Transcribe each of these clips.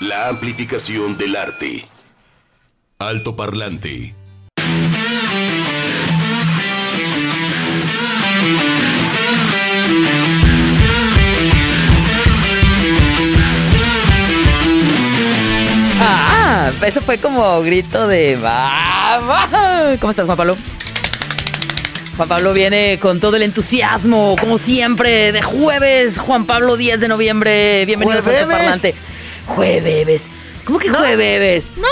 La amplificación del arte. Alto parlante. Ah, eso fue como grito de ¡Vamos! ¿Cómo estás, Juan Pablo? Juan Pablo viene con todo el entusiasmo, como siempre, de jueves. Juan Pablo, 10 de noviembre. Bienvenidos a Alto Parlante. Jueves. ¿Cómo que jueves? ¿No?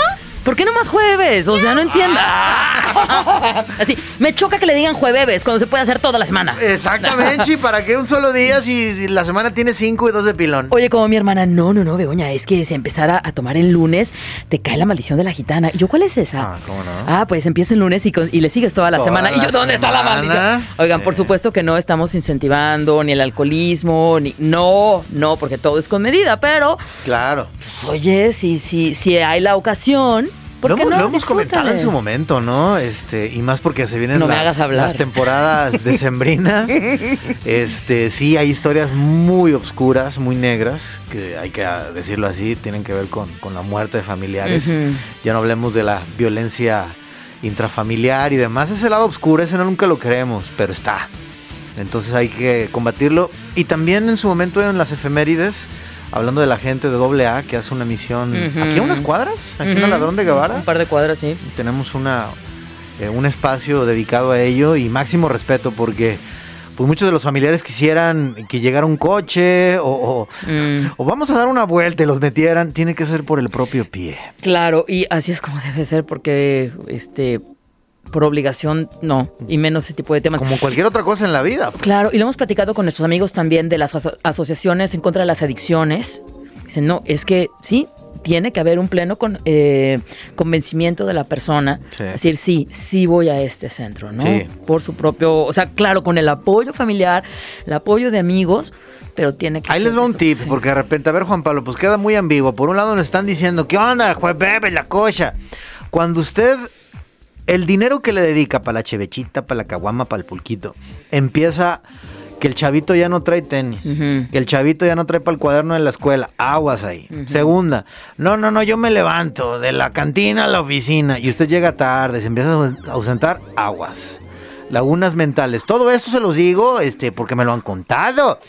¿Por qué no más jueves? O sea, no entiendo. Así, me choca que le digan jueves cuando se puede hacer toda la semana. Exactamente, ¿para qué un solo día si la semana tiene cinco y dos de pilón? Oye, como mi hermana, no, no, no, Begoña, es que si empezara a tomar el lunes, te cae la maldición de la gitana. Y yo, ¿cuál es esa? Ah, ¿cómo no? Ah, pues empieza el lunes y, con- y le sigues toda la Toda semana. y yo, ¿dónde está la maldición? Oigan, por supuesto que no estamos incentivando ni el alcoholismo, ni. No, no, porque todo es con medida, pero, Claro. pues, oye, si, si, si hay la ocasión. ¿Por lo hemos, no? lo hemos comentado en su momento, ¿no? Este, y más porque se vienen No las, temporadas decembrinas. este, sí, hay historias muy obscuras, muy negras, que hay que ah, decirlo así, tienen que ver con, con la muerte de familiares. Ya no hablemos de la violencia intrafamiliar y demás. Ese lado oscuro, ese no nunca lo creemos, pero está. Entonces hay que combatirlo. Y también en su momento en las efemérides, hablando de la gente de AA que hace una misión aquí a unas cuadras, aquí en el Ladrón de Guevara. Un par de cuadras, sí. Tenemos una, eh, un espacio dedicado a ello y máximo respeto porque pues muchos de los familiares quisieran que llegara un coche o, o- Mm. o vamos a dar una vuelta y los metieran. Tiene que ser por el propio pie. Claro, y así es como debe ser, porque este por obligación no, y menos ese tipo de temas. Como cualquier otra cosa en la vida. Claro, y lo hemos platicado con nuestros amigos también de las aso- asociaciones en contra de las adicciones. Dicen, no, es que sí, tiene que haber un pleno con, eh, convencimiento de la persona. Sí. Es decir, sí, sí voy a este centro, ¿no? Sí. Por su propio, o sea, claro, con el apoyo familiar, el apoyo de amigos, pero tiene que Ahí les va un tip, sí. porque de repente, a ver Juan Pablo, pues queda muy ambiguo. Por un lado nos están diciendo, ¿qué onda, juez bebe la cocha? Cuando usted, el dinero que le dedica para la chevechita, para la caguama, para el pulquito, empieza que el chavito ya no trae tenis, que el chavito ya no trae para el cuaderno de la escuela, aguas ahí. Segunda, no, no, no, yo me levanto de la cantina a la oficina y usted llega tarde, se empieza a ausentar, aguas. Lagunas mentales, todo eso se los digo, este, porque me lo han contado.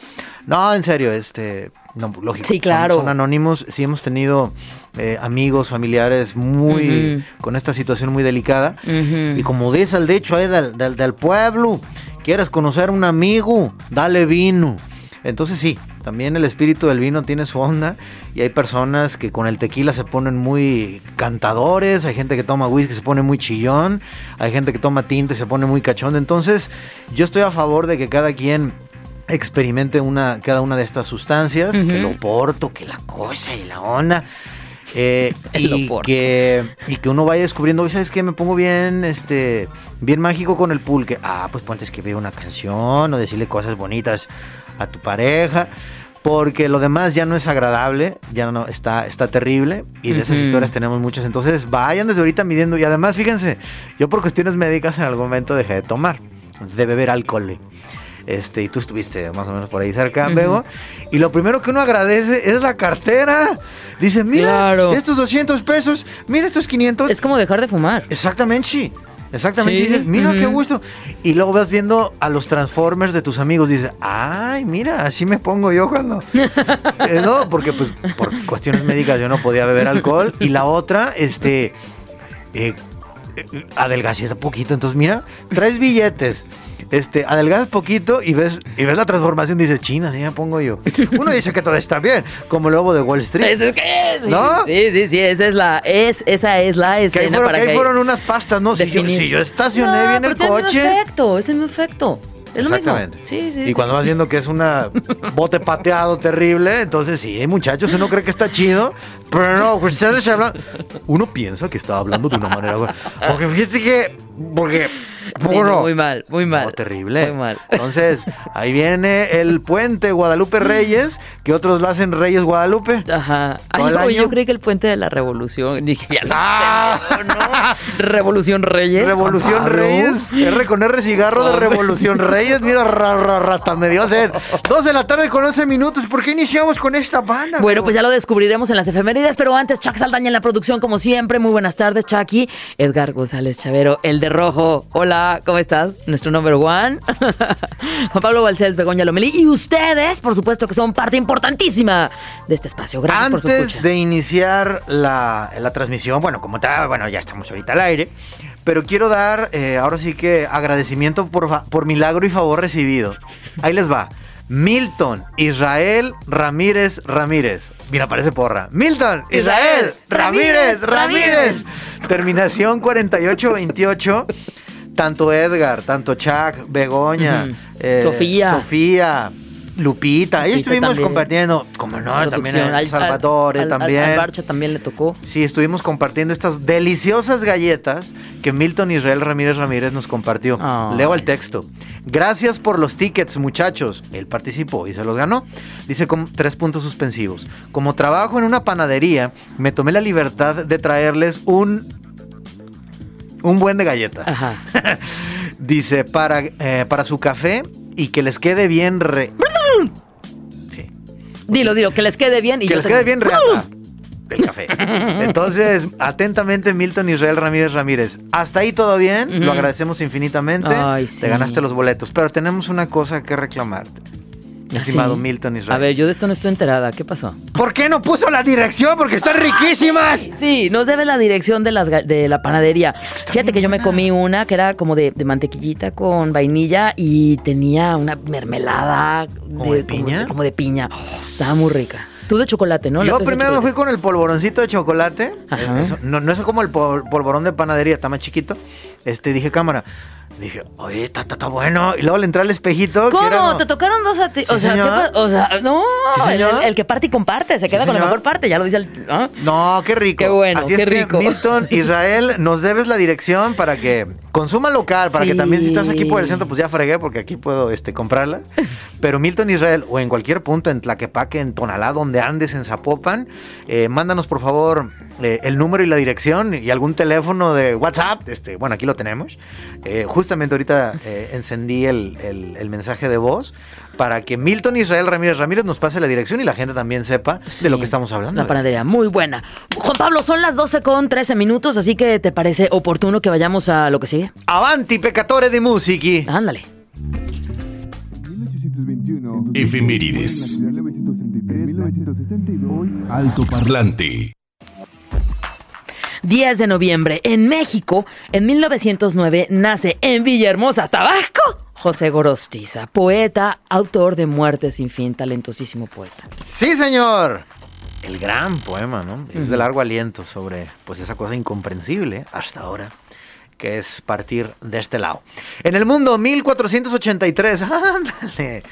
No, en serio, este, no, lógico. Sí, claro. Son, anónimos, sí hemos tenido eh, amigos, familiares muy, con esta situación muy delicada. Y como dice el dicho ahí del, del, del pueblo, quieres conocer a un amigo, dale vino. Entonces sí, también el espíritu del vino tiene su onda y hay personas que con el tequila se ponen muy cantadores, hay gente que toma whisky y se pone muy chillón, hay gente que toma tinta y se pone muy cachondo. Entonces yo estoy a favor de que cada quien experimente una, cada una de estas sustancias, que el oporto, que la cosa y la onda. eh, y, que, y que uno vaya descubriendo, "Oye, ¿sabes qué? Me pongo bien, este, bien mágico con el pulque. Ah, pues ponte a escribir una canción o decirle cosas bonitas a tu pareja. Porque lo demás ya no es agradable, ya no está, está terrible. Y de esas historias tenemos muchas. Entonces vayan desde ahorita midiendo. Y además, fíjense, yo por cuestiones médicas en algún momento dejé de tomar, de beber alcohol. Este, y tú estuviste más o menos por ahí cerca. Bego. Y lo primero que uno agradece es la cartera. Dice, mira, Claro. estos 200 pesos, mira estos 500. Es como dejar de fumar. Exactamente, sí. Exactamente. Sí, Dices, mira qué gusto. Y luego vas viendo a los Transformers de tus amigos. Dices, ay, mira, así me pongo yo cuando. Eh, no, porque pues por cuestiones médicas yo no podía beber alcohol. Y la otra, este. Eh, eh, adelgacé un poquito. Entonces, mira, traes billetes. Este, adelgazas poquito y ves, y ves la transformación, dices, china, así me pongo yo. Uno dice que todo está bien, como el lobo de Wall Street. Eso es que sí, ¿No? Sí, sí, sí, esa es la, es, esa es la que ahí escena fueron, para que ahí fueron unas pastas, ¿no? Si yo, si yo estacioné No, bien el coche. mismo efecto, es el mismo efecto. Es lo mismo. Exactamente. Sí, sí. Y sí. cuando vas viendo que es una bote pateado terrible, entonces sí, muchachos, uno cree que está chido, pero no, pues. Uno piensa que está hablando de una manera. Porque fíjate que. Porque Sí, muy mal, muy mal. No, terrible. Muy mal. Entonces, ahí viene el puente Guadalupe Reyes, que otros lo hacen Reyes Guadalupe. Ajá. Ay, ¿Todo el no, yo creí que el puente de la revolución. Dije, ya Ah. sé, ¿no? Revolución Reyes. Revolución Pablo. Reyes, R con R cigarro de. Revolución Reyes, mira, ra, ra, ra, hasta me dio sed. Dos de la tarde con 11 minutos, ¿por qué iniciamos con esta banda? Bueno, amigo? pues ya lo descubriremos en las efemérides, pero antes, Chuck Saldaña en la producción, como siempre. Muy buenas tardes, Chucky. Edgar González Chavero, el de rojo. Hola, ¿cómo estás? Nuestro number one. Juan Pablo Balcells, Begoña Lomelí. Y ustedes, por supuesto, que son parte importantísima de este espacio. Gracias por su Antes escucha. de iniciar la, la transmisión, bueno, como tal, bueno, ya estamos ahorita al aire, pero quiero dar, eh, ahora sí que agradecimiento por, por milagro y favor recibido. Ahí les va. Milton Israel Ramírez Ramírez. Mira, parece porra. Milton Israel Ramírez Ramírez. Terminación 4828. Tanto Edgar, tanto Chuck, Begoña, eh, Sofía. Sofía, Lupita. Ahí estuvimos también. compartiendo, como no, también Al- al- al- también. Al Barcha también le tocó. Sí, estuvimos compartiendo estas deliciosas galletas que Milton Israel Ramírez Ramírez nos compartió. Leo el texto. Gracias por los tickets, muchachos. Él participó y se los ganó. Dice con tres puntos suspensivos. Como trabajo en una panadería, me tomé la libertad de traerles un un buen de galleta. Ajá. Dice para eh, para su café y que les quede bien re. Sí. Dilo, dilo, que les quede bien. Y que yo les quede bien reata el café. Entonces, atentamente, Milton Israel Ramírez Ramírez. Hasta ahí todo bien, lo agradecemos infinitamente. Ay, sí. Te ganaste los boletos, pero tenemos una cosa que reclamarte. ¿Ah, Estimado sí? Milton Israel. A ver, yo de esto no estoy enterada. ¿Qué pasó? ¿Por qué no puso la dirección? Porque están riquísimas. Sí, nos debe la dirección de, las, de la panadería. Fíjate que yo me comí una que era como de, de mantequillita con vainilla y tenía una mermelada ¿Como de piña? como de piña. Estaba muy rica. Tú de chocolate, ¿no? Yo de primero me fui con el polvoroncito de chocolate. Ajá. Eso- no, no es como el pol- polvorón de panadería, está más chiquito. Este, dije, cámara. Dije, oye, está, está, está bueno. Y luego le entré al espejito. que era- ¿Cómo? ¿Te tocaron dos a ti? Sí, o, sea, ¿qué señor. pa- o sea, no, Sí, el, que parte y comparte, se queda con la mejor parte, ya lo dice el... ¿no? No, qué rico. Qué bueno, Así qué es que, rico. Milton, Israel, nos debes la dirección para que consuma local, para que también si estás aquí por el centro, pues ya fregué porque aquí puedo este, comprarla. Pero Milton, Israel, o en cualquier punto, en Tlaquepaque, en Tonalá, donde andes, en Zapopan, eh, mándanos por favor eh, el número y la dirección y algún teléfono de WhatsApp. Este, bueno, aquí lo tenemos. Eh, justamente ahorita encendí el, el- el mensaje de voz para que Milton Israel Ramírez Ramírez nos pase la dirección y la gente también sepa de lo que estamos hablando. La panadería, muy buena. Juan Pablo, son las 12 con 13 minutos, así que ¿te parece oportuno que vayamos a lo que sigue? Avanti, peccatore di musici. Ándale. 1821. Efemérides. 1962. Alto Parlante. 10 de noviembre, en México, en 1909, nace en Villahermosa, Tabasco, José Gorostiza, poeta, autor de Muerte sin fin, talentosísimo poeta. Sí, señor. El gran poema, ¿no? Es de largo aliento sobre pues esa cosa incomprensible hasta ahora, que es partir de este lado. En el mundo, 1483. Ándale.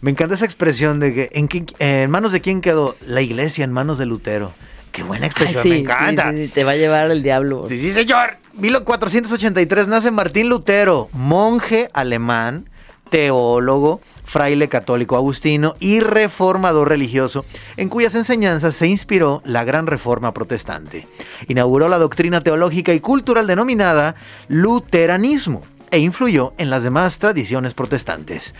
Me encanta esa expresión de que en, manos de quién quedó la iglesia en manos de Lutero. Qué buena Ay, expresión, sí, me encanta. sí, sí, te va a llevar el diablo. Sí, sí, señor. 1483 nace Martín Lutero, monje alemán, teólogo, fraile católico agustino y reformador religioso, en cuyas enseñanzas se inspiró la gran reforma protestante. Inauguró la doctrina teológica y cultural denominada luteranismo e influyó en las demás tradiciones protestantes.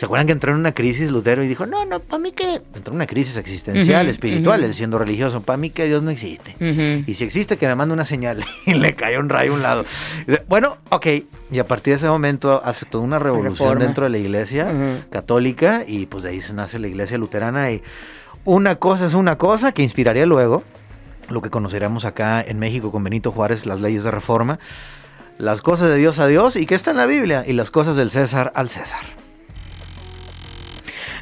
¿Se acuerdan que entró en una crisis Lutero y dijo, no, no, para mí que... Entró en una crisis existencial, espiritual, él siendo religioso, para mí que Dios no existe. Y si existe, que me mande una señal. Y le cayó un rayo a un lado. Bueno, ok. Y a partir de ese momento hace toda una revolución Reforma. dentro de la iglesia católica. Y pues de ahí se nace la iglesia luterana. Y una cosa es una cosa que inspiraría luego lo que conoceremos acá en México con Benito Juárez, las leyes de reforma. Las cosas de Dios a Dios y que está en la Biblia. Y las cosas del César al César.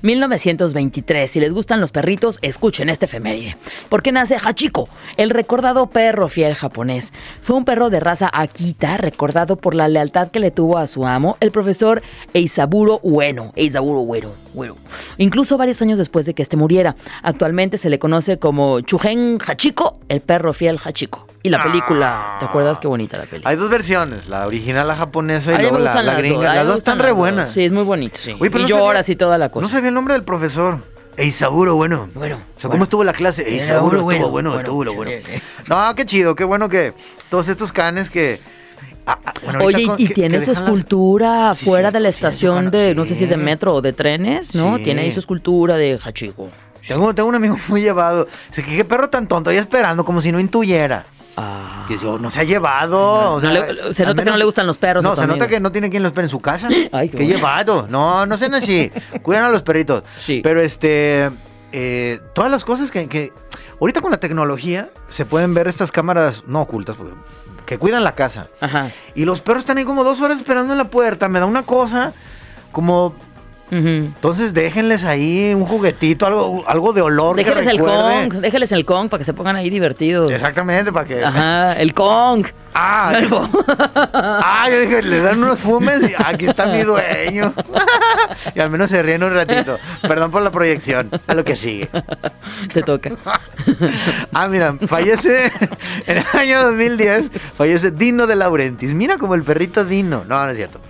1923. Si les gustan los perritos, escuchen este efeméride. Porque nace Hachiko, el recordado perro fiel japonés. Fue un perro de raza Akita, recordado por la lealtad que le tuvo a su amo, el profesor Eisaburo Ueno. Eisaburo Ueno. Ueno. Incluso varios años después de que este muriera. Actualmente se le conoce como Chugen Hachiko El perro fiel Hachiko. Y la película, ¿te acuerdas qué bonita la película? Hay dos versiones, la original, la japonesa y luego la, la gringa. dos, Las dos están re buenas. Sí, es muy bonito, sí. Pero y no sabía- lloras y toda la cosa. No sabía el nombre del profesor. Ey, seguro, bueno. Bueno, O sea, bueno. ¿cómo estuvo la clase? Ey, Eh, bueno, estuvo bueno, bueno, estuvo lo bueno. No, qué chido, qué bueno que todos estos canes que... ah, ah, bueno, Oye, con- y que- tiene que su las- escultura Sí, fuera sí, de la estación de, no sé si es de metro o de trenes, ¿no? Sí. Tiene ahí su escultura de Hachiko. Tengo, tengo un amigo muy llevado. Dice que qué perro tan tonto, ahí esperando, como si no intuyera. Ah. Que eso no se ha llevado. o No sea, le- se nota que no le gustan los perros No, se nota que no tiene quien los espere en su casa. Ay, qué qué llevado. No, no sean así. Cuidan a los perritos. Sí. Pero este. eh, todas las cosas que, que- Ahorita con la tecnología se pueden ver estas cámaras no ocultas, porque- que cuidan la casa. Ajá. Y los perros están ahí como dos horas esperando en la puerta. Me da una cosa como. Entonces déjenles ahí un juguetito, algo, algo de olor. que Déjales el. Kong, déjales el Kong para que se pongan ahí divertidos. Exactamente, para que. Ajá, el Kong. Ah, Nuevo. ah, yo dije, le dan unos fumes y aquí está mi dueño. y al menos se ríen un ratito. Perdón por la proyección. A lo que sigue. Te toca. Ah, mira, fallece en el año 2010, fallece Dino de Laurentiis. Mira como el perrito Dino. No, no es cierto.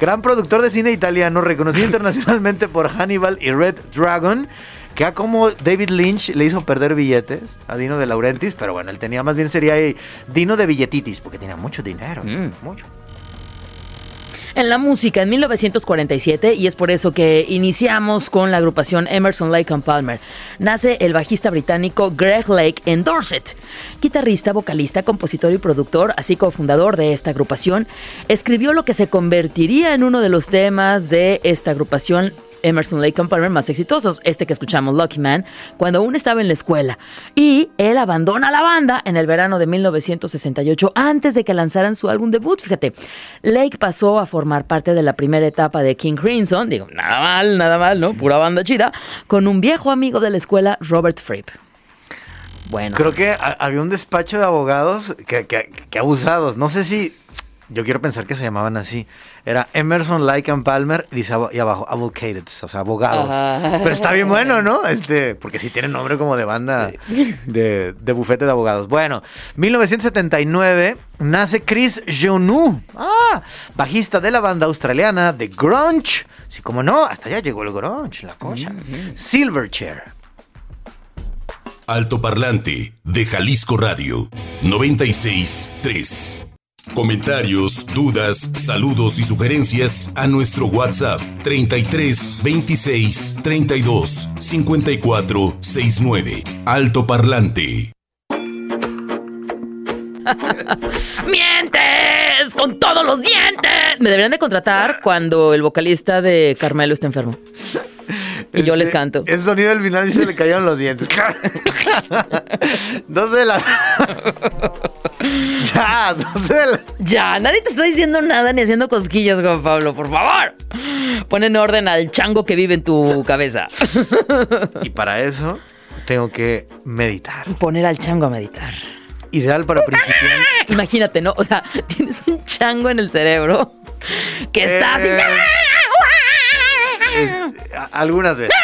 Gran productor de cine italiano, reconocido internacionalmente por Hannibal y Red Dragon, que a como David Lynch le hizo perder billetes a Dino de Laurentiis, pero bueno, él tenía más bien sería ahí Dino de billetitis, porque tenía mucho dinero, Mm. mucho. En la música, en 1947, y es por eso que iniciamos con la agrupación Emerson Lake and Palmer, nace el bajista británico Greg Lake en Dorset. Guitarrista, vocalista, compositor y productor, así como fundador de esta agrupación, escribió lo que se convertiría en uno de los temas de esta agrupación Emerson Lake and Palmer más exitosos, este que escuchamos, Lucky Man, cuando aún estaba en la escuela. Y él abandona la banda en el verano de 1968 antes de que lanzaran su álbum debut. Fíjate, Lake pasó a formar parte de la primera etapa de King Crimson, digo, nada mal, nada mal, ¿no? Pura banda chida, con un viejo amigo de la escuela, Robert Fripp. Bueno. Creo que ha- había un despacho de abogados que abusados. No sé si. Yo quiero pensar que se llamaban así. Era Emerson, Lake and Palmer y dice abo- y abajo Advocates, o sea, abogados. Ajá. Pero está bien bueno, ¿no? Este, porque sí tiene nombre como de banda de, de bufete de abogados. Bueno, 1979 nace Chris Jonu, ah, bajista de la banda australiana de grunge. Sí, como no, hasta allá llegó el grunge, la cosa. Silverchair. Altoparlante de Jalisco Radio 963. Comentarios, dudas, saludos y sugerencias a nuestro WhatsApp 33 26 32 54 69. Altoparlante. ¡Mientes! ¡Con todos los dientes! Me deberían de contratar cuando el vocalista de Carmelo está enfermo. Y yo les Este, canto. Ese sonido del final y se le cayeron los dientes. dos de la. ya, la. Ya, nadie te está diciendo nada ni haciendo cosquillas, Juan Pablo, por favor. Pon en orden al chango que vive en tu cabeza. Y para eso tengo que meditar. Poner al chango a meditar. Ideal para principiantes. Imagínate, ¿no? O sea, tienes un chango en el cerebro que está así. Eh, es- a- algunas veces.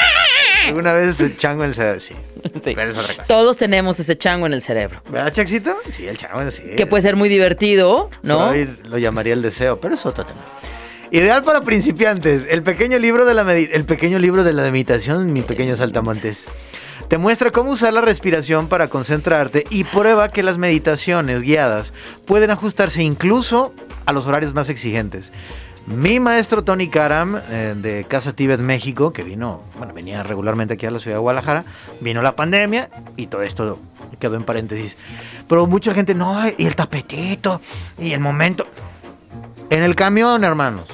Alguna vez el chango en el cerebro, sí. Sí. Pero es otra cosa. Todos tenemos ese chango en el cerebro. ¿Verdad, Chaxito? Sí, el chango, sí. Que puede ser muy divertido, ¿no? Ahí lo llamaría el deseo, pero es otro tema. Ideal para principiantes, el pequeño libro de la medi- el pequeño libro de la meditación, mi pequeño saltamontes. Te muestra cómo usar la respiración para concentrarte y prueba que las meditaciones guiadas pueden ajustarse incluso a los horarios más exigentes. Mi maestro Tony Karam, eh, de Casa Tibet, México, que vino, bueno, venía regularmente aquí a la ciudad de Guadalajara, vino la pandemia y todo esto quedó en paréntesis. Pero mucha gente, no, y el tapetito, y el momento. En el camión, hermanos.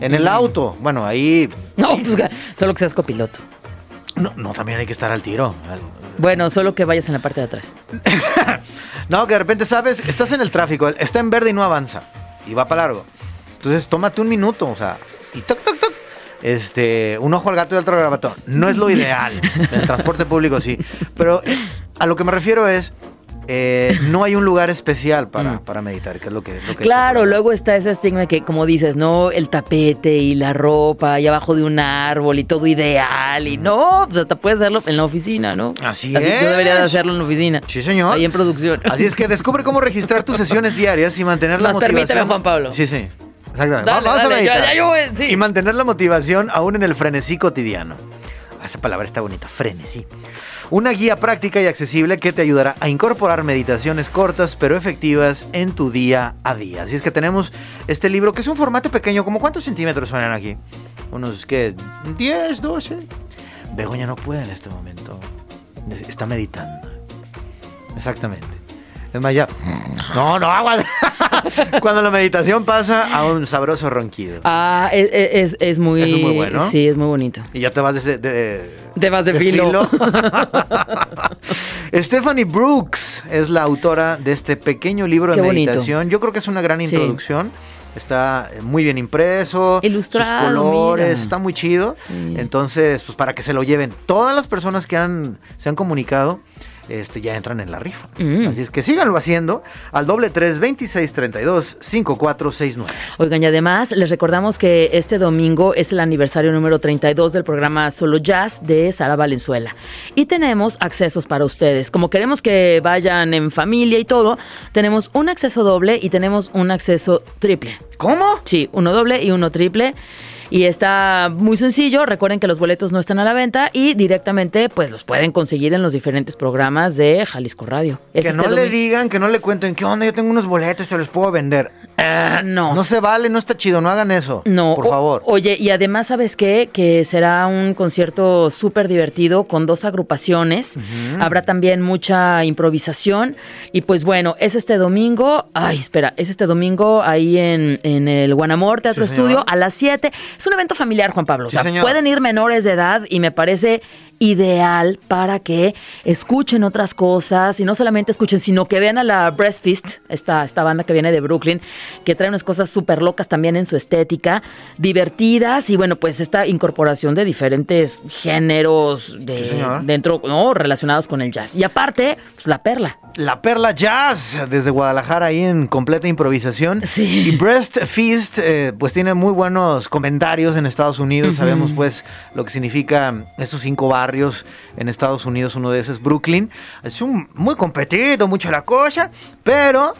En el auto. Bueno, ahí. No, pues solo que seas copiloto. No, no, también hay que estar al tiro. Bueno, solo que vayas en la parte de atrás. No, que de repente sabes, estás en el tráfico, está en verde y no avanza. Y va para largo. Entonces, tómate un minuto, o sea, y toc, toc, toc. Este, un ojo al gato y otro al garabato. No es lo ideal. En el transporte público sí. Pero eh, a lo que me refiero es. eh, no hay un lugar especial para, para meditar, que es lo que... Lo que claro, luego está ese estigma que, como dices, ¿no? El tapete y la ropa y abajo de un árbol y todo ideal y no, pues hasta puedes hacerlo en la oficina, ¿no? Así, Así es. que deberías de hacerlo en la oficina. Sí, señor. Ahí en producción. Así es que descubre cómo registrar tus sesiones diarias y mantener la Más motivación. permíteme, Juan Pablo. Sí, sí. Exactamente. Dale, Vamos a dale, meditar. ya- ya yo voy, sí. Y mantener la motivación aún en el frenesí cotidiano. Ah, Esa palabra está bonita, frenesí. Una guía práctica y accesible que te ayudará a incorporar meditaciones cortas pero efectivas en tu día a día. Así es que tenemos este libro que es un formato pequeño. ¿Como cuántos centímetros suenan aquí? Unos, ¿qué? ¿10, 12? Begoña no puede en este momento. Está meditando. Exactamente. Es más, ya. No, no, agua. Cuando la meditación pasa a un sabroso ronquido. Ah, es, es, es muy... Eso es muy bueno. Sí, es muy bonito. Y ya te vas de. de, más de filo. Stephanie Brooks es la autora de este pequeño libro de Qué bonito. meditación. Yo creo que es una gran Sí. introducción. Está muy bien impreso. Ilustrado, Sus colores, mira. está muy chido. Sí. Entonces, pues para que se lo lleven. Todas las personas que han, se han comunicado. Este, ya entran en la rifa. Mm. Así es que síganlo haciendo al doble tres veintiséis treinta y dos cinco cuatro seis nueve. Oigan, y además les recordamos que este domingo es el aniversario número 32 del programa Solo Jazz de Sara Valenzuela. Y tenemos accesos para ustedes. Como queremos que vayan en familia y todo, tenemos un acceso doble y tenemos un acceso triple. ¿Cómo? Sí, uno doble y uno triple. Y está muy sencillo. Recuerden que los boletos no están a la venta y directamente pues los pueden conseguir en los diferentes programas de Jalisco Radio. Es Que este no le digan, que no le cuenten, ¿qué onda? Yo tengo unos boletos, te los puedo vender. Ah, no. No se vale, no está chido, no hagan eso. No, Por o- favor. Oye, y además, ¿sabes qué? Que será un concierto súper divertido con dos agrupaciones. Habrá también mucha improvisación. Y pues bueno, es este domingo. Ay, espera, es este domingo ahí en, en el Guanamor Teatro Sí. Estudio a las 7. Es un evento familiar, Juan Pablo. O Sí, sea, señor. pueden ir menores de edad y me parece ideal para que escuchen otras cosas y no solamente escuchen, sino que vean a la Breastfeast, esta, esta banda que viene de Brooklyn, que trae unas cosas súper locas también en su estética, divertidas y bueno, pues esta incorporación de diferentes géneros de, Sí, señor. dentro, ¿no? relacionados con el jazz. Y aparte, pues la perla. La Perla Jazz, desde Guadalajara, ahí en completa improvisación. Sí. Y Breast Feast, eh, pues tiene muy buenos comentarios en Estados Unidos. Sabemos, pues, lo que significa estos cinco barrios en Estados Unidos. Uno de esos es Brooklyn. Es un, muy competido, mucho la cosa, pero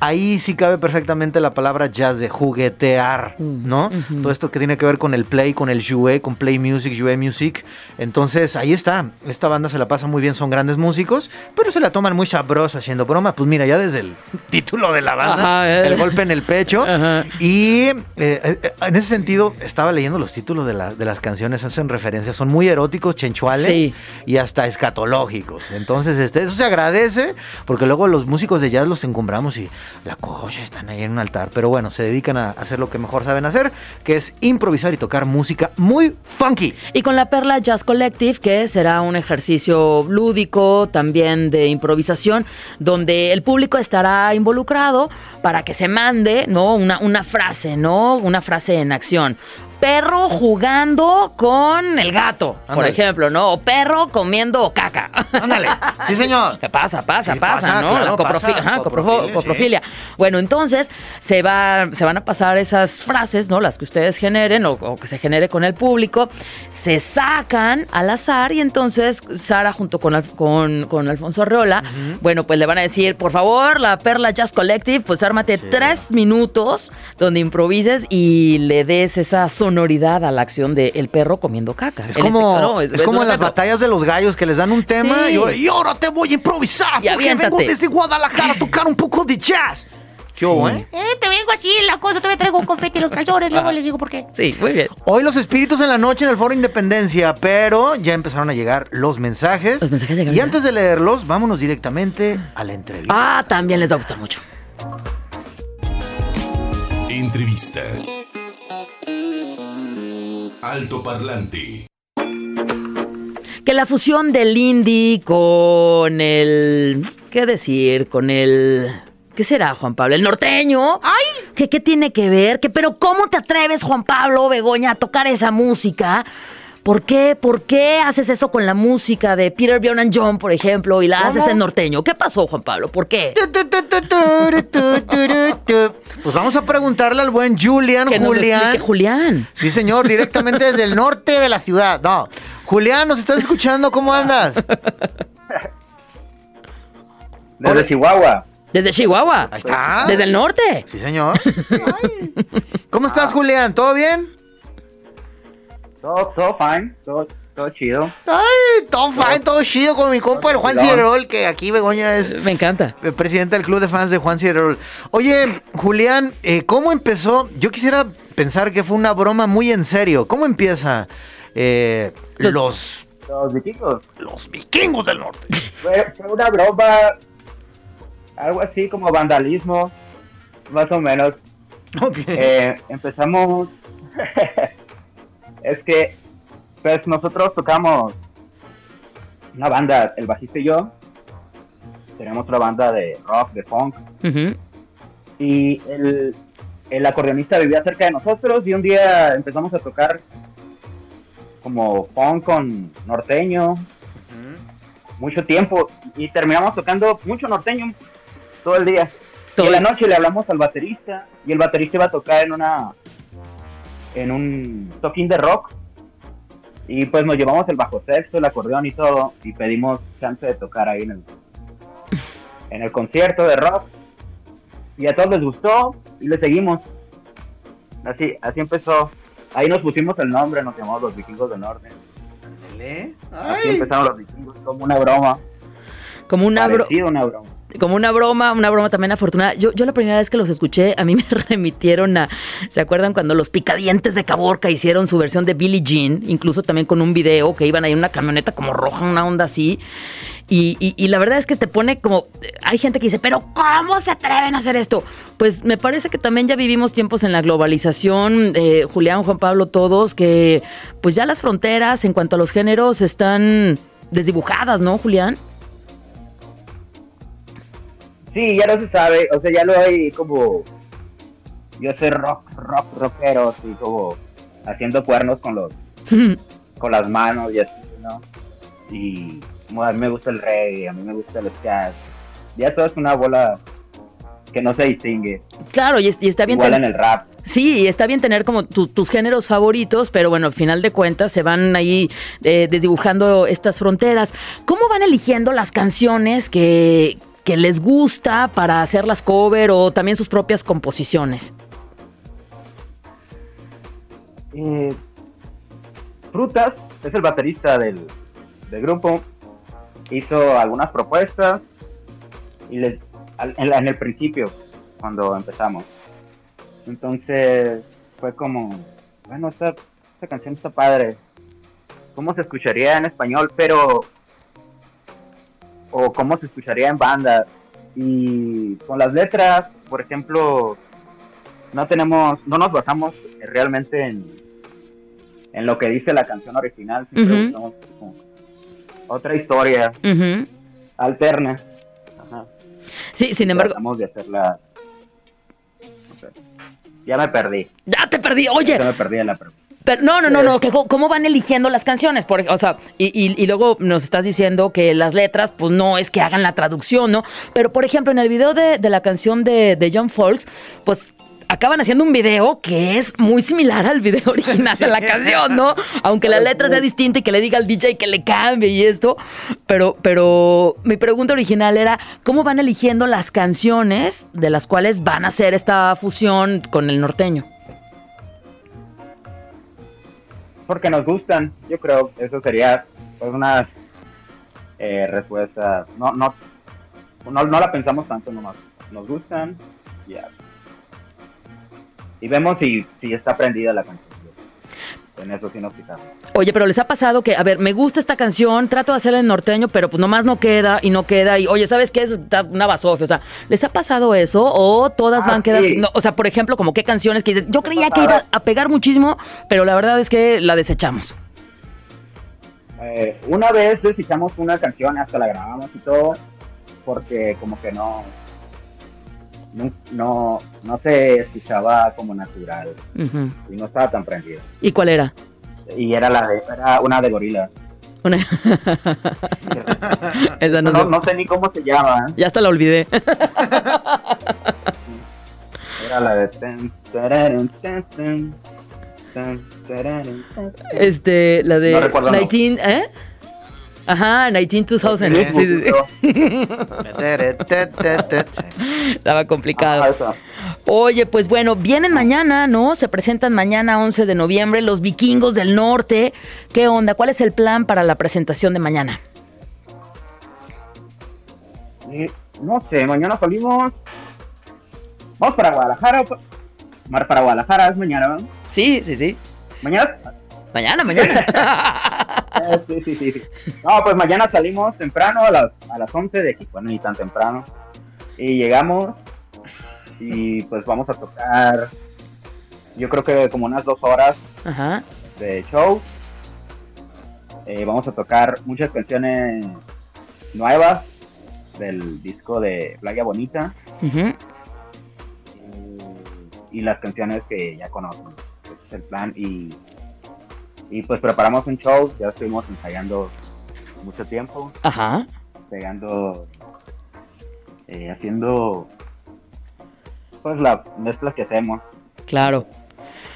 ahí sí cabe perfectamente la palabra jazz de juguetear, ¿no? ujú. Todo esto que tiene que ver con el play, con el jouet, con play music, jouet music. Entonces, ahí está. Esta banda se la pasa muy bien, son grandes músicos, pero se la toman muy sabroso haciendo broma. Pues mira, ya desde el título de la banda, Ajá, eh. el golpe en el pecho. Ajá. Y eh, eh, en ese sentido, estaba leyendo los títulos de, la- de las canciones, hacen referencias, son muy eróticos, chenchuales Sí. y hasta escatológicos. Entonces, este, eso se agradece, porque luego los músicos de jazz los encumbramos y la cosa están ahí en un altar. Pero bueno, se dedican a hacer lo que mejor saben hacer, que es improvisar y tocar música muy funky. Y con la Perla Jazz Collective, que será un ejercicio lúdico, también de improvisación, donde el público estará involucrado para que se mande, ¿no? Una frase, ¿no? Una frase en acción. Perro jugando con el gato, por ejemplo, ¿no? O perro comiendo caca. Ándale. Sí, señor. Que pasa, pasa, Sí, pasa, pasa, ¿no? claro, la coprofi- pasa. ajá, Coprofilia, coprofilia. Bueno, entonces se, va, se van a pasar esas frases, ¿no? Las que ustedes generen o, o que se genere con el público, se sacan al azar y entonces Sara junto con, con, con Alfonso Arreola, bueno, pues le van a decir, por favor, la Perla Jazz Collective, pues ármate tres minutos donde improvises y le des esa sonoridad a la acción de el perro comiendo caca. Es En como, este- no, es, es como un en las batallas de los gallos que les dan un tema Sí. y, ahora- y ahora te voy a improvisar Y porque aviéntate. vengo desde Guadalajara a tocar un poco de jazz. ¿Qué hubo, Sí. eh? Eh, te vengo así, la cosa, te traigo confeti en los calzones, luego les digo por qué. Sí, muy bien. Hoy los espíritus en la noche en el Foro Independencia, pero ya empezaron a llegar los mensajes. Los mensajes llegaron y ya. antes de leerlos, vámonos directamente a la entrevista. Ah, también les va a gustar mucho. Entrevista. Alto Parlante. Que la fusión del indie con el. ¿Qué decir? Con el. ¿Qué será, Juan Pablo? ¿El norteño? ¡Ay! ¿Qué, qué tiene que ver? ¿Qué, pero ¿cómo te atreves, Juan Pablo Begoña, a tocar esa música? ¿Por qué? ¿Por qué haces eso con la música de Peter, Bjorn and John, por ejemplo, y la haces en norteño? ¿Qué pasó, Juan Pablo? ¿Por qué? Pues vamos a preguntarle al buen Julian, Que nos Julián. explique Julián. Sí, señor, directamente desde el norte de la ciudad. No. Julián, ¿nos estás escuchando? ¿Cómo andas? Desde. Chihuahua. Desde Chihuahua. Ahí está. Desde el norte. Sí, señor. Ay. ¿Cómo estás, Julián? ¿Todo bien? Todo, todo fine, todo, todo chido. Ay, todo fine, todo chido con mi compa, el Juan. Ciderol, que aquí Begoña es Me encanta. el presidente del club de fans de Juan Ciderol. Oye, Julián, eh, ¿cómo empezó? Yo quisiera pensar que fue una broma muy en serio. ¿Cómo empieza eh, Los- los, Los vikingos. los vikingos del norte? Fue, fue una broma, algo así como vandalismo, más o menos. Ok. Eh, empezamos, es que, pues nosotros tocamos una banda, el bajista y yo, tenemos otra banda de rock, de funk, y el, el acordeonista vivía cerca de nosotros y un día empezamos a tocar como funk con norteño, mucho tiempo. Y terminamos tocando mucho norteño todo el día. Todo y en la noche le hablamos al baterista y el baterista iba a tocar en una en un toquín de rock y pues nos llevamos el bajo sexto, el acordeón y todo y pedimos chance de tocar ahí en el en el concierto de rock y a todos les gustó y le seguimos. Así así empezó. Ahí nos pusimos el nombre, nos llamamos los vikingos del norte. Así empezaron los vikingos como una broma. Como una, bro- broma. Como una broma, una broma también afortunada. Yo, yo la primera vez que los escuché, a mí me remitieron a, ¿se acuerdan cuando los picadientes de Caborca hicieron su versión de Billie Jean? Incluso también con un video que iban ahí en una camioneta como roja, una onda así. Y, y- y la verdad es que te pone como, hay gente que dice, pero ¿cómo se atreven a hacer esto? Pues me parece que también ya vivimos tiempos en la globalización, eh, Julián, Juan Pablo, todos, que pues ya las fronteras en cuanto a los géneros están desdibujadas, ¿no, Julián? Sí, ya no se sabe, o sea, ya lo hay como. Yo soy rock, rock, rockero, así como haciendo cuernos con los con las manos y así, ¿no? Y como a mí me gusta el reggae, a mí me gusta el ska. Ya todo es una bola que no se distingue. Claro, y, es- y está bien. Igual ten- en el rap. Sí, y está bien tener como tu- tus géneros favoritos, pero bueno, al final de cuentas se van ahí eh, desdibujando estas fronteras. ¿Cómo van eligiendo las canciones que, que les gusta para hacer las cover o también sus propias composiciones? Eh, Frutas es el baterista del, grupo. Hizo algunas propuestas y les, en, en el principio, cuando empezamos. Entonces fue como, bueno, esta, esta canción está padre. ¿Cómo se escucharía en español? Pero, o cómo se escucharía en banda. Y con las letras, por ejemplo, no tenemos, no nos basamos realmente en, en lo que dice la canción original, Ujú. buscamos como otra historia Ujú. alterna. Ajá. Sí, sin embargo, Tratamos de hacerla. Ya me perdí. ya te perdí. Oye, Ya me perdí en la pregunta. Pero no, no, no, no, que ¿cómo van eligiendo las canciones? Por, o sea, y, y- y luego nos estás diciendo que las letras, pues no es que hagan la traducción, ¿no? Pero, por ejemplo, en el video de, de la canción de, de John Folks, pues acaban haciendo un video que es muy similar al video original de la canción, ¿no? Aunque la letra sea distinta y que le diga al DJ que le cambie y esto. Pero, pero mi pregunta original era, ¿cómo van eligiendo las canciones de las cuales van a hacer esta fusión con el norteño? Porque nos gustan, yo creo. Eso sería pues, una eh, respuesta. No, no, no, no la pensamos tanto nomás. Nos gustan, ya. Y vemos si, si está prendida la canción. En eso sí nos fijamos. Oye, pero les ha pasado que, a ver, me gusta esta canción, trato de hacerla en norteño, pero pues nomás no queda y no queda. Y oye, ¿sabes qué? Eso está una basofia. O sea, ¿les ha pasado eso? ¿O todas Ah, van quedando? sí. no, o sea, por ejemplo, como qué canciones que dices, yo creía que iba a pegar muchísimo, pero la verdad es que la desechamos. Eh, una vez desechamos una canción, hasta la grabamos y todo, porque como que no, no, no, no se escuchaba como natural y no estaba tan prendido. ¿Y cuál era? Y era la de, era una de gorila. Una- Esa no, No, sé. no sé ni cómo se llama. ¿eh? Ya hasta la olvidé. Era la de. Este, la de No recuerdo, no. 19, ¿eh? Ajá, 19 2000. Sí. Estaba complicado. Oye, pues bueno, vienen mañana, ¿no? Se presentan mañana 11 de noviembre los vikingos del norte. ¿Qué onda? ¿Cuál es el plan para la presentación de mañana? Eh, No sé, mañana salimos. Vamos para Guadalajara. Mar para Guadalajara es mañana, ¿verdad? Sí, sí, sí. Mañana. Mañana, mañana. Eh, sí, sí, sí, sí. No, pues mañana salimos temprano a las, a las 11 de aquí, bueno, ni tan temprano. Y llegamos y pues vamos a tocar, yo creo que como unas dos horas Ajá. de show. Eh, vamos a tocar muchas canciones nuevas del disco de Playa Bonita y, y las canciones que ya conocen. Ese es el plan y, y pues preparamos un show, ya estuvimos ensayando mucho tiempo, Ajá. pegando, eh, haciendo pues las mezclas que hacemos. Claro.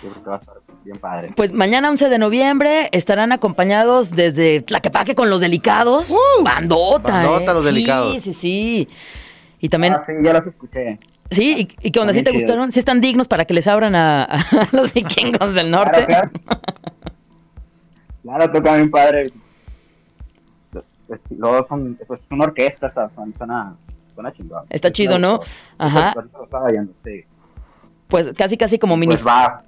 Yo creo que va a estar bien padre. Pues mañana 11 de noviembre estarán acompañados desde Tlaquepaque con los delicados. bandota, bandota, ¿eh? los sí, Delicados. Sí, sí, Y también, Ah, sí, ya los escuché. sí, y, y que onda, ¿sí te chido. gustaron? ¿Sí están dignos para que les abran a, a los vikingos del norte? Claro, claro. Claro, toca bien padre. Pues, Luego son, pues, es una orquesta, o sea, son- suena, suena chingón. Está chido, ¿no? Ajá. Pues, ahorita lo estaba viendo, sí. Pues casi, casi como mini... Pues va,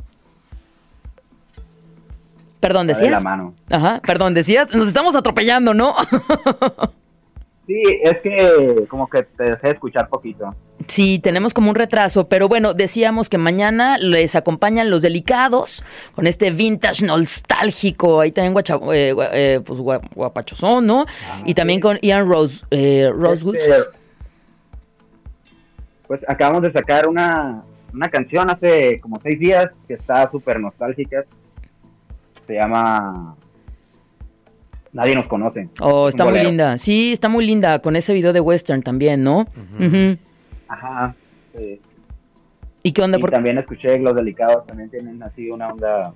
Perdón, va de la ¿decías? mano. Ajá, perdón, decías. Nos estamos atropellando, ¿no? Sí, es que como que te dejé escuchar poquito. Sí, tenemos como un retraso, pero bueno, decíamos que mañana les acompañan los delicados con este vintage nostálgico, ahí también guacha, eh, eh, pues gua- guapachosón, ¿no? y también con Ian Rose, eh, Rosewood. Este, pues acabamos de sacar una, una canción hace como seis días que está súper nostálgica. Se llama Nadie nos conoce. Oh, está muy linda. Sí, está muy linda con ese video de western también, ¿no? Ajá. sí. ¿Y qué onda? Y Por- también escuché Los Delicados, también tienen así una onda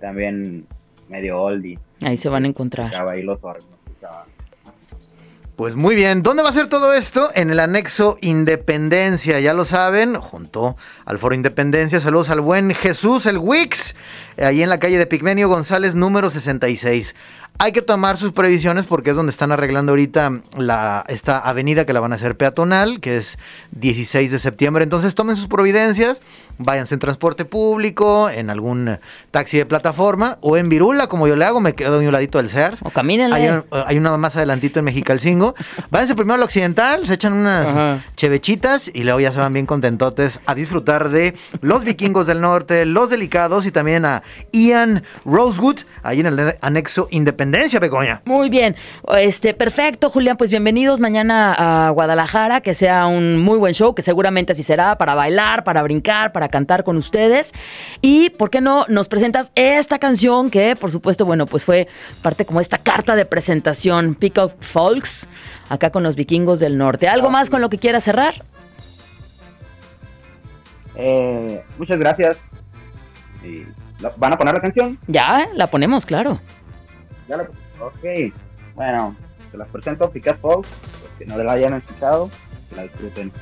también medio oldie. Ahí se van a encontrar. Escuchaba ahí los órganos. Pues muy bien, ¿dónde va a ser todo esto? En el anexo Independencia, ya lo saben, junto al Foro Independencia. Saludos al buen Jesús, el Wix, ahí en la calle de Pigmenio González, número 66. Hay que tomar sus previsiones porque es donde están arreglando ahorita la, esta avenida que la van a hacer peatonal, que es 16 de septiembre. Entonces tomen sus providencias, váyanse en transporte público, en algún eh, taxi de plataforma o en Virula, como yo le hago, me quedo a un ladito del Sears. O camínenle. Hay, un- hay una más adelantito en Mexicalcingo. Váyanse primero al occidental, se echan unas Ajá. chevechitas y luego ya se van bien contentotes a disfrutar de los vikingos del norte, los delicados y también a Ian Rosewood, ahí en el anexo Independencia, Begoña. Muy bien, este, perfecto, Julián, pues bienvenidos mañana a Guadalajara, que sea un muy buen show, que seguramente así será, para bailar, para brincar, para cantar con ustedes. Y, ¿por qué no nos presentas esta canción que, por supuesto, bueno, pues fue parte como esta carta de presentación, Pick Up Folks, acá con los vikingos del norte. ¿Algo más con lo que quieras cerrar? Eh, muchas gracias. Y, ¿la- ¿Van a poner la canción? Ya, la ponemos, claro. Ya la- ok. Bueno, se las presento Pick Up Folks, los que no la hayan escuchado, que la disfruten.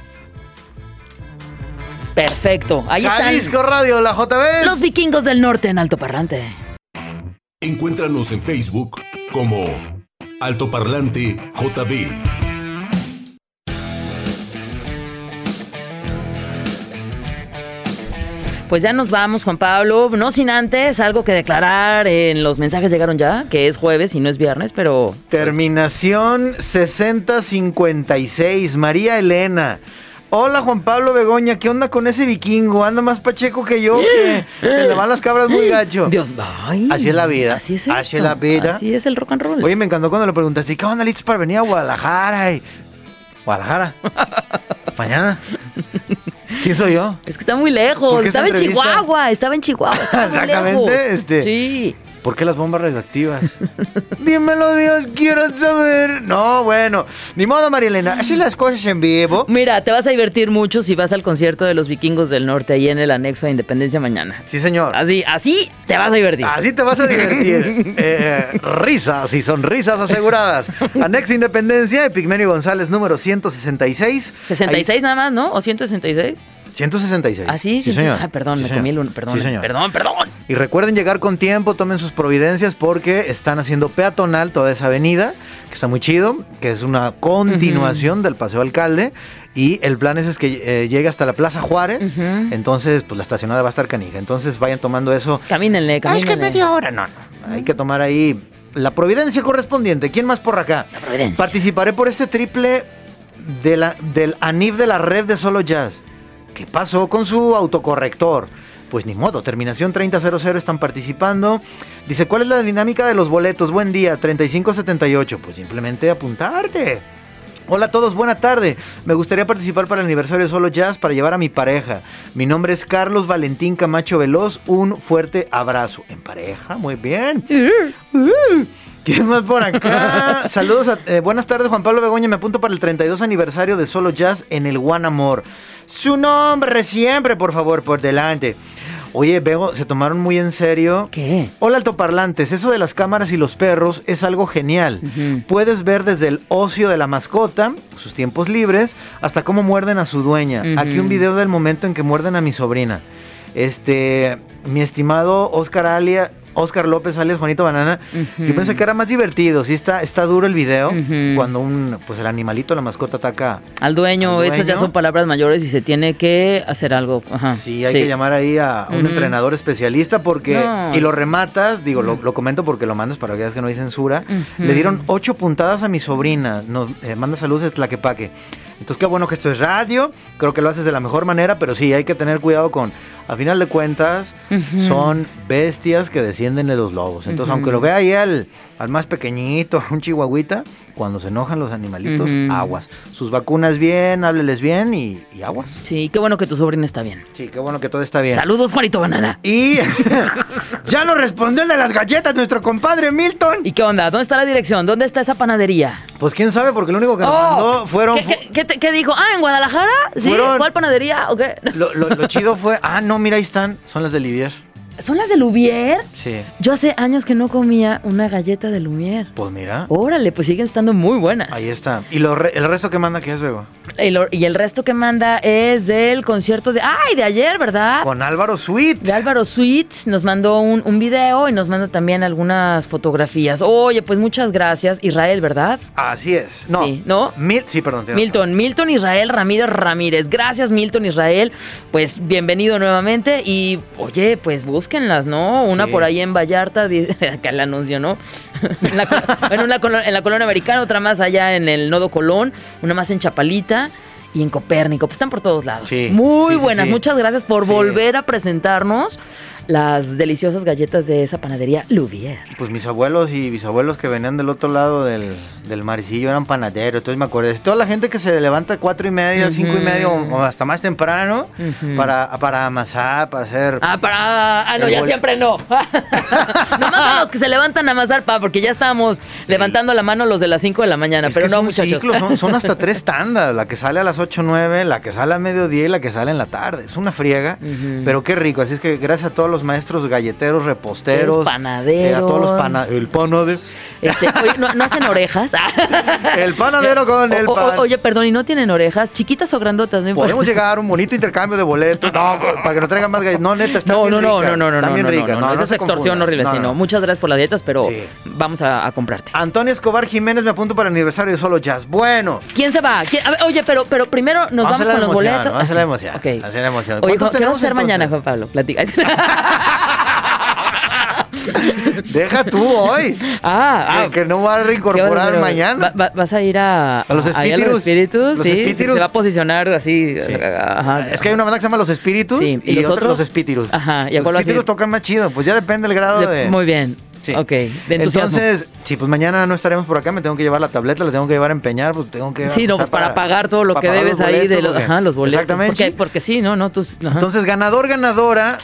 Perfecto, ahí Jalisco están Radio, la JB. los vikingos del norte en alto parlante. Encuéntranos en Facebook como Altoparlante JB. Pues ya nos vamos, Juan Pablo. No sin antes algo que declarar. En los mensajes llegaron ya, que es jueves y no es viernes, pero. Terminación 6056, María Elena. Hola Juan Pablo Begoña, ¿qué onda con ese vikingo? Anda más pacheco que yo, que se le van las cabras muy gacho. Dios, ay, Así es la vida, Así es, así es la vida. Así es el rock and roll. Oye, me encantó cuando le preguntaste, ¿y ¿qué onda listos para venir a Guadalajara? Guadalajara. Mañana. ¿Quién soy yo? es que está muy ¿Por lejos. Estaba en? Chihuahua. Estaba en Chihuahua. Estaba muy Exactamente, lejos. este. Sí. ¿Por qué las bombas radioactivas? Dímelo, Dios, quiero saber. No, bueno. Ni modo, María Elena. Así las cosas en vivo. Mira, te vas a divertir mucho si vas al concierto de los vikingos del norte ahí en el anexo de Independencia mañana. Sí, señor. Así, así te vas a divertir. Así te vas a divertir. Eh, risas y sonrisas aseguradas. Anexo Independencia, Epigmenio González, número 166. 66 nada más, ¿no? ¿O 166? 166. Ah, sí, sí, sí, señor. Ah, perdón, Sí, me comí el uno. Perdón, Sí, señor. perdón, perdón. Y recuerden llegar con tiempo, tomen sus providencias porque están haciendo peatonal toda esa avenida, que está muy chido, que es una continuación del Paseo Alcalde. Y el plan es, es que eh, llegue hasta la Plaza Juárez. Entonces, pues la estacionada va a estar canija. Entonces vayan tomando eso. Camínenle, Ah, es camínenle. que media hora, no, no. Hay que tomar ahí la providencia correspondiente. ¿Quién más por acá? La providencia. Participaré por este triple de la, del ANIF de la red de Solo Jazz. ¿Qué pasó con su autocorrector? Pues ni modo, terminación 3000 están participando. Dice, ¿cuál es la dinámica de los boletos? Buen día, 3578. Pues simplemente apuntarte. Hola a todos, buena tarde. Me gustaría participar para el aniversario de Solo Jazz para llevar a mi pareja. Mi nombre es Carlos Valentín Camacho Veloz. Un fuerte abrazo. ¿En pareja? Muy bien. Uh, ¿Quién más por acá? Saludos, a- eh, buenas tardes Juan Pablo Begoña, me apunto para el 32 aniversario de Solo Jazz en el One Amor. Su nombre siempre, por favor, por delante. Oye, Bego, se tomaron muy en serio. ¿Qué? Hola altoparlantes, eso de las cámaras y los perros es algo genial. Puedes ver desde el ocio de la mascota, sus tiempos libres, hasta cómo muerden a su dueña. Aquí un video del momento en que muerden a mi sobrina. Este, mi estimado Oscar Alia, Oscar López alias Juanito Banana, yo pensé que era más divertido. Sí está, está duro el video cuando un, pues el animalito, la mascota ataca. Al dueño, ¿Al esas ya son palabras mayores y se tiene que hacer algo. Ajá. Sí, hay que llamar ahí a un entrenador especialista porque No. y lo rematas, digo, lo, lo comento porque lo mandas para que veas que no hay censura. Le dieron ocho puntadas a mi sobrina, nos eh, manda saludos de Tlaquepaque. Entonces qué bueno que esto es radio, creo que lo haces de la mejor manera, pero sí hay que tener cuidado con, a final de cuentas, son bestias que descienden de los lobos. Entonces aunque lo vea ahí al, al más pequeñito, un chihuahuita, cuando se enojan los animalitos, aguas. Sus vacunas bien, hábleles bien y, y aguas. Sí, qué bueno que tu sobrina está bien. Sí, qué bueno que todo está bien. Saludos, Juanito Banana. Y ya nos respondió el de las galletas, nuestro compadre Milton. ¿Y qué onda? ¿Dónde está la dirección? ¿Dónde está esa panadería? Pues quién sabe, porque lo único que nos Oh, mandó fueron. ¿Qué, qué- qué te- qué dijo? Ah, ¿en Guadalajara? ¿Sí? Fueron- ¿Cuál panadería o qué? Lo, lo- lo chido fue. Ah, no, mira, ahí están. Son las de Livier. ¿Son las de Lumière? Sí. Yo hace años que no comía una galleta de Lumière. Pues mira. Órale, pues siguen estando muy buenas. Ahí está. ¿Y lo re- el resto que manda qué es, Bego? El y el resto que manda es del concierto de... ¡Ay, de ayer, ¿verdad? Con Álvaro Sweet. De Álvaro Sweet nos mandó un, un video y nos manda también algunas fotografías. Oye, pues muchas gracias. Israel, ¿verdad? Así es. No. Sí, ¿no? Mil, sí, perdón. Milton, Milton Israel Ramírez Ramírez. Gracias, Milton Israel. Pues bienvenido nuevamente. Y oye, pues búsquenlas, ¿no? Una Sí. por ahí en Vallarta, acá el anuncio, ¿no? en, la, en una en la colonia americana, otra más allá en el Nodo Colón, una más en Chapalita. Y en Copérnico, pues están por todos lados. Sí, Muy sí, buenas, sí. muchas gracias por volver a presentarnos las deliciosas galletas de esa panadería Louvier. Pues mis abuelos y bisabuelos que venían del otro lado del, del maricillo eran panaderos. Entonces me acordé. Toda la gente que se levanta a cuatro y media, cinco y media o, hasta más temprano para, para amasar, para hacer. Ah, para. Ah, no, ya siempre no. Nomás a los que se levantan a amasar, pa, porque ya estábamos levantando la mano los de las 5 de la mañana. Es pero no, muchachos. ciclo, son, son hasta tres tandas, la que sale a las 8 o 9, la que sale a mediodía y la que sale en la tarde. Es una friega, pero qué rico. Así es que gracias a todos los maestros galleteros, reposteros, Los panaderos. eh, a todos los pana el panadero, Este, oye, ¿no, no hacen orejas? el panadero con el O- o- pan. oye, perdón, ¿y no tienen orejas? ¿Chiquitas o grandotas? No. Podemos llegar a un bonito intercambio de boletos. No, para que nos traigan más galletas. No, neta, está No, bien no, no, rica, no, no, no, está no, bien no, rica. no, no, no, esa no es extorsión horrible, No, sí, no, no. no. Muchas gracias por las dietas, pero Sí. vamos a, a comprarte. Antonio Escobar Jiménez me apunto para el aniversario de Solo Jazz. Bueno, ¿Quién se va? ¿Quién- a ver, oye, pero, pero primero nos Vamos vamos, con los boletos. vamos a la Ah, emoción, Ok. hacer la emoción. Oye, ¿Cuántos ¿qué vas a hacer mañana? Juan Pablo? Platica. deja tú hoy. ah, ah, que, que no va a reincorporar mañana. va- va- ¿Vas a ir a, A los espíritus. espíritus? Los sí, espíritus. Se va a posicionar así. Sí. Ajá. Es que hay una banda que se llama Los Espíritus Sí, y, otra Los Espíritus. Ajá, ¿y a los cuál a? Espíritus tocan más chido, pues ya depende del grado de... Muy bien. Sí. Ok, de entusiasmo. Entonces, sí, pues mañana no estaremos por acá, me tengo que llevar la tableta, la tengo que llevar a empeñar, pues tengo que... sí, no, pues para, pagar todo lo que debes ahí de los, porque- ajá, los boletos. Exactamente. Porque, porque sí, no, no, tus, ajá. Entonces, ganador, ganadora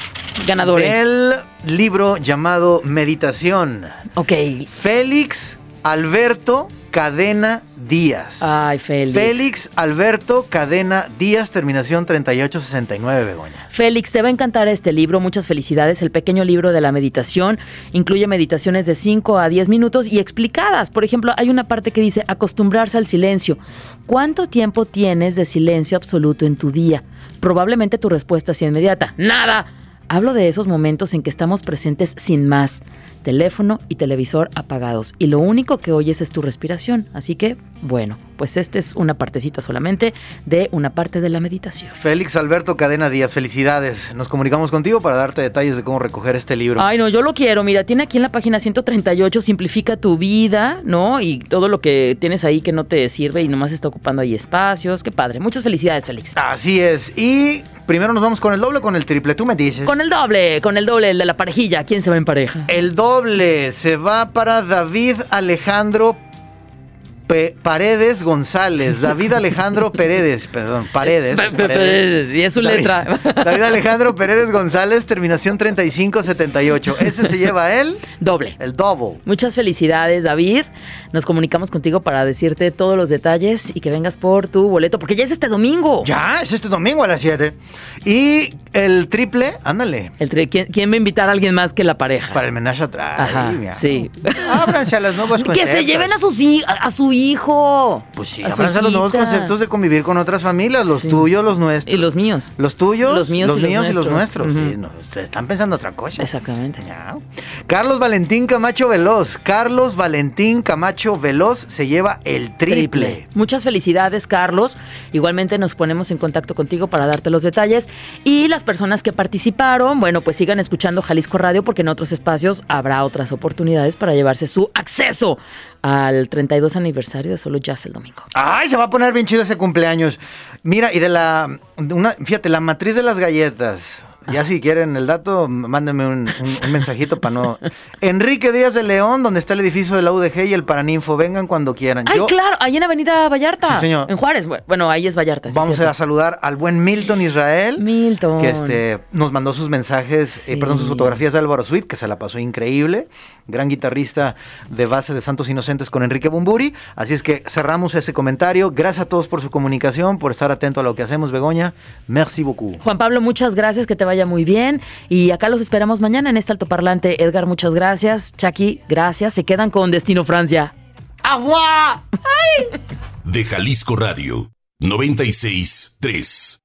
ganadores. El libro llamado Meditación. Ok. Félix Alberto Cadena Díaz. Ay, Félix. Félix Alberto Cadena Díaz, terminación 3869, Begoña. Félix, te va a encantar este libro. Muchas felicidades. El pequeño libro de la meditación incluye meditaciones de 5 a 10 minutos y explicadas. Por ejemplo, hay una parte que dice acostumbrarse al silencio. ¿Cuánto tiempo tienes de silencio absoluto en tu día? Probablemente tu respuesta sea inmediata. ¡Nada! Hablo de esos momentos en que estamos presentes sin más teléfono y televisor apagados y lo único que oyes es tu respiración. Así que, bueno, pues esta es una partecita solamente de una parte de la meditación. Félix Alberto Cadena Díaz, felicidades. Nos comunicamos contigo para darte detalles de cómo recoger este libro. Ay, no, yo lo quiero. Mira, tiene aquí en la página 138 Simplifica tu vida, ¿no? Y todo lo que tienes ahí que no te sirve y nomás está ocupando ahí espacios. Qué padre. Muchas felicidades, Félix. Así es. Y primero nos vamos con el doble o con el triple. Tú me dices. Con el doble, con el doble, el de la parejilla. ¿Quién se va en pareja? El doble se va para David Alejandro Pe- Paredes González. David Alejandro Paredes, perdón, Paredes. Pe- Y es su David- letra. David Alejandro Paredes González, terminación 3578. Ese se lleva él, Doble. el double. Muchas felicidades, David. Nos comunicamos contigo para decirte todos los detalles y que vengas por tu boleto, porque ya es este domingo. Ya, es este domingo a las 7. Y el triple, ándale, El tri- ¿quién, quién va a invitar a alguien más que la pareja? para el menage atrás. Ajá, sí. Ábranse a las nuevas que se lleven a, sus, a su hijo. Pues sí, a su ábranse a los nuevos conceptos de convivir con otras familias, los Sí. tuyos, los nuestros. Y los míos. Los tuyos, Los míos y los y los nuestros. Sí, no, ustedes están pensando otra cosa. Exactamente. Carlos Valentín Camacho Veloz. Carlos Valentín Camacho Veloz se lleva el triple. Muchas felicidades, Carlos. Igualmente nos ponemos en contacto contigo para darte los detalles. Y las personas que participaron, bueno, pues sigan escuchando Jalisco Radio porque en otros espacios habrá otras oportunidades para llevarse su acceso al 32 aniversario de Solo Jazz el domingo. Ay, se va a poner bien chido ese cumpleaños. Mira, y de la. una, fíjate, la matriz de las galletas. Ya si quieren el dato, mándenme un, un- un mensajito para no. Enrique Díaz de León, donde está el edificio de la UDG y el Paraninfo. Vengan cuando quieran. Ay, Yo- claro, ahí en Avenida Vallarta. Sí, señor. En Juárez. bu- Bueno, ahí es Vallarta. sí, Vamos cierto. a saludar al buen Milton Israel. Milton. que este, nos mandó sus mensajes, eh, Sí. perdón, sus fotografías de Álvaro Sweet, que se la pasó increíble. Gran guitarrista de base de Santos Inocentes con Enrique Bumburi. Así es que cerramos ese comentario. Gracias a todos por su comunicación, por estar atento a lo que hacemos, Begoña. Merci beaucoup. Juan Pablo, muchas gracias, que te vaya muy bien. Y acá los esperamos mañana en este altoparlante. Edgar, muchas gracias. Chucky, gracias. Se quedan con Destino Francia. ¡Agua! De Jalisco Radio 96 3.